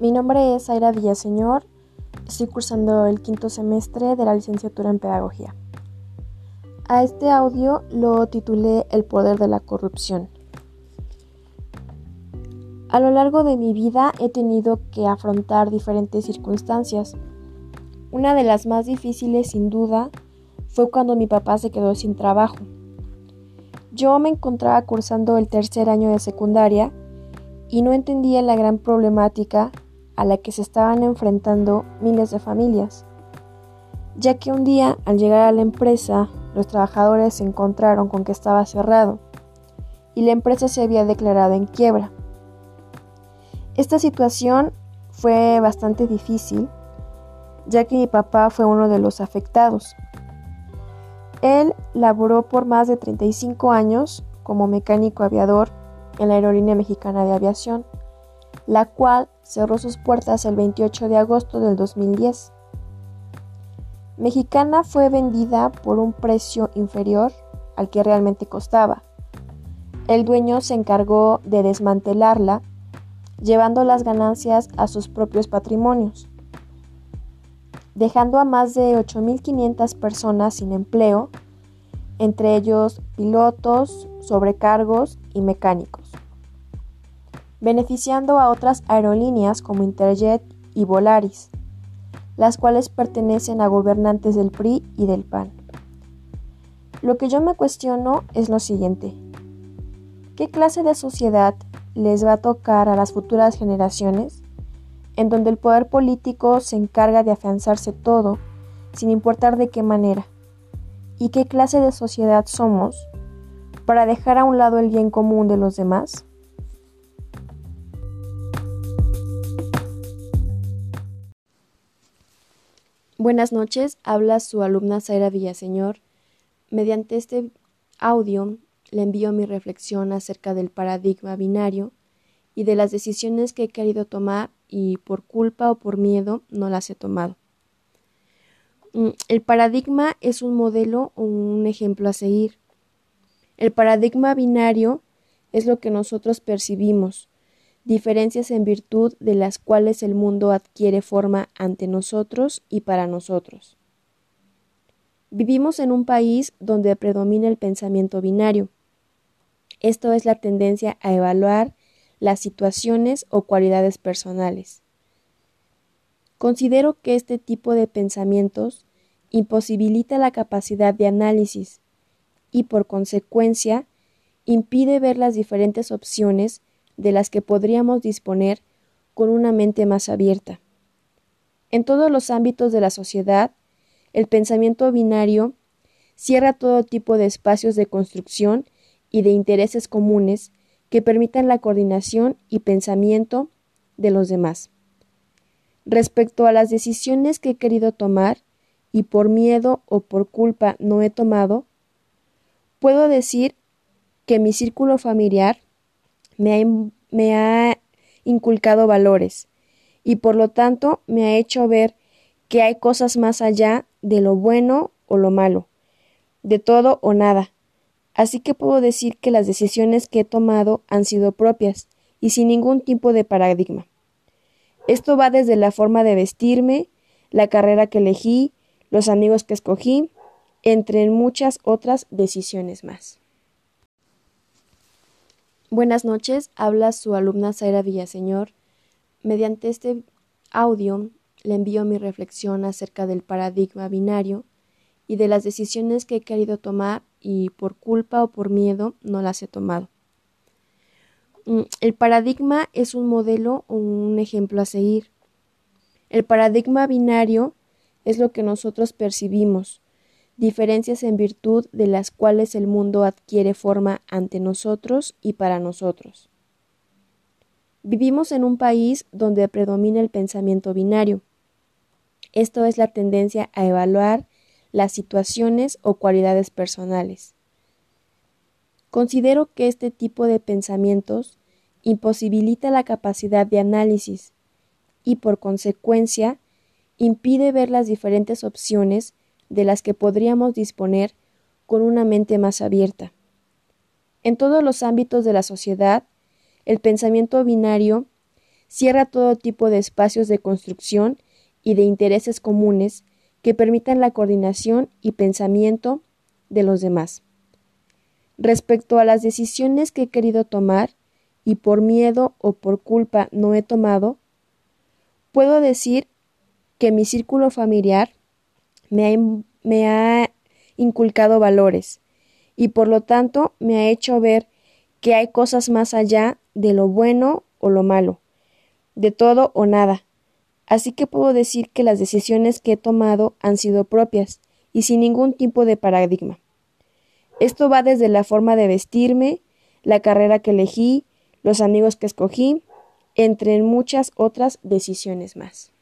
Mi nombre es Aira Villaseñor, estoy cursando el quinto semestre de la licenciatura en Pedagogía. A este audio lo titulé El poder de la corrupción. A lo largo de mi vida he tenido que afrontar diferentes circunstancias. Una de las más difíciles, sin duda, fue cuando mi papá se quedó sin trabajo. Yo me encontraba cursando el tercer año de secundaria y no entendía la gran problemática a la que se estaban enfrentando miles de familias, ya que un día al llegar a la empresa los trabajadores se encontraron con que estaba cerrado y la empresa se había declarado en quiebra. Esta situación fue bastante difícil, ya que mi papá fue uno de los afectados. Él laboró por más de 35 años como mecánico aviador en la Aerolínea Mexicana de Aviación, la cual cerró sus puertas el 28 de agosto del 2010. Mexicana fue vendida por un precio inferior al que realmente costaba. El dueño se encargó de desmantelarla, llevando las ganancias a sus propios patrimonios, dejando a más de 8.500 personas sin empleo, entre ellos pilotos, sobrecargos y mecánicos, beneficiando a otras aerolíneas como Interjet y Volaris, las cuales pertenecen a gobernantes del PRI y del PAN. Lo que yo me cuestiono es lo siguiente. ¿Qué clase de sociedad les va a tocar a las futuras generaciones en donde el poder político se encarga de afianzarse todo, sin importar de qué manera? ¿Y qué clase de sociedad somos para dejar a un lado el bien común de los demás? Buenas noches, habla su alumna Zaira Villaseñor. Mediante este audio le envío mi reflexión acerca del paradigma binario y de las decisiones que he querido tomar y por culpa o por miedo no las he tomado. Mm, el paradigma es un modelo o un ejemplo a seguir. El paradigma binario es lo que nosotros percibimos, diferencias en virtud de las cuales el mundo adquiere forma ante nosotros y para nosotros. Vivimos en un país donde predomina el pensamiento binario. Esto es la tendencia a evaluar las situaciones o cualidades personales. Considero que este tipo de pensamientos imposibilita la capacidad de análisis, y por consecuencia impide ver las diferentes opciones de las que podríamos disponer con una mente más abierta. En todos los ámbitos de la sociedad, el pensamiento binario cierra todo tipo de espacios de construcción y de intereses comunes que permitan la coordinación y pensamiento de los demás. Respecto a las decisiones que he querido tomar y por miedo o por culpa no he tomado, Puedo decir que mi círculo familiar me ha, inculcado valores y por lo tanto me ha hecho ver que hay cosas más allá de lo bueno o lo malo, de todo o nada. Así que puedo decir que las decisiones que he tomado han sido propias y sin ningún tipo de paradigma. Esto va desde la forma de vestirme, la carrera que elegí, los amigos que escogí, entre muchas otras decisiones más. Buenas noches, habla su alumna Zaira Villaseñor. Mediante este audio le envío mi reflexión acerca del paradigma binario y de las decisiones que he querido tomar y por culpa o por miedo no las he tomado. Mm, el paradigma es un modelo o un ejemplo a seguir. El paradigma binario es lo que nosotros percibimos, diferencias en virtud de las cuales el mundo adquiere forma ante nosotros y para nosotros. Vivimos en un país donde predomina el pensamiento binario. Esto es la tendencia a evaluar las situaciones o cualidades personales. Considero que este tipo de pensamientos imposibilita la capacidad de análisis y por consecuencia impide ver las diferentes opciones de las que podríamos disponer con una mente más abierta. En todos los ámbitos de la sociedad, el pensamiento binario cierra todo tipo de espacios de construcción y de intereses comunes que permitan la coordinación y pensamiento de los demás. Respecto a las decisiones que he querido tomar y por miedo o por culpa no he tomado, puedo decir que mi círculo familiar me ha, me ha inculcado valores y por lo tanto me ha hecho ver que hay cosas más allá de lo bueno o lo malo, de todo o nada. Así que puedo decir que las decisiones que he tomado han sido propias y sin ningún tipo de paradigma. Esto va desde la forma de vestirme, la carrera que elegí, los amigos que escogí, entre muchas otras decisiones más.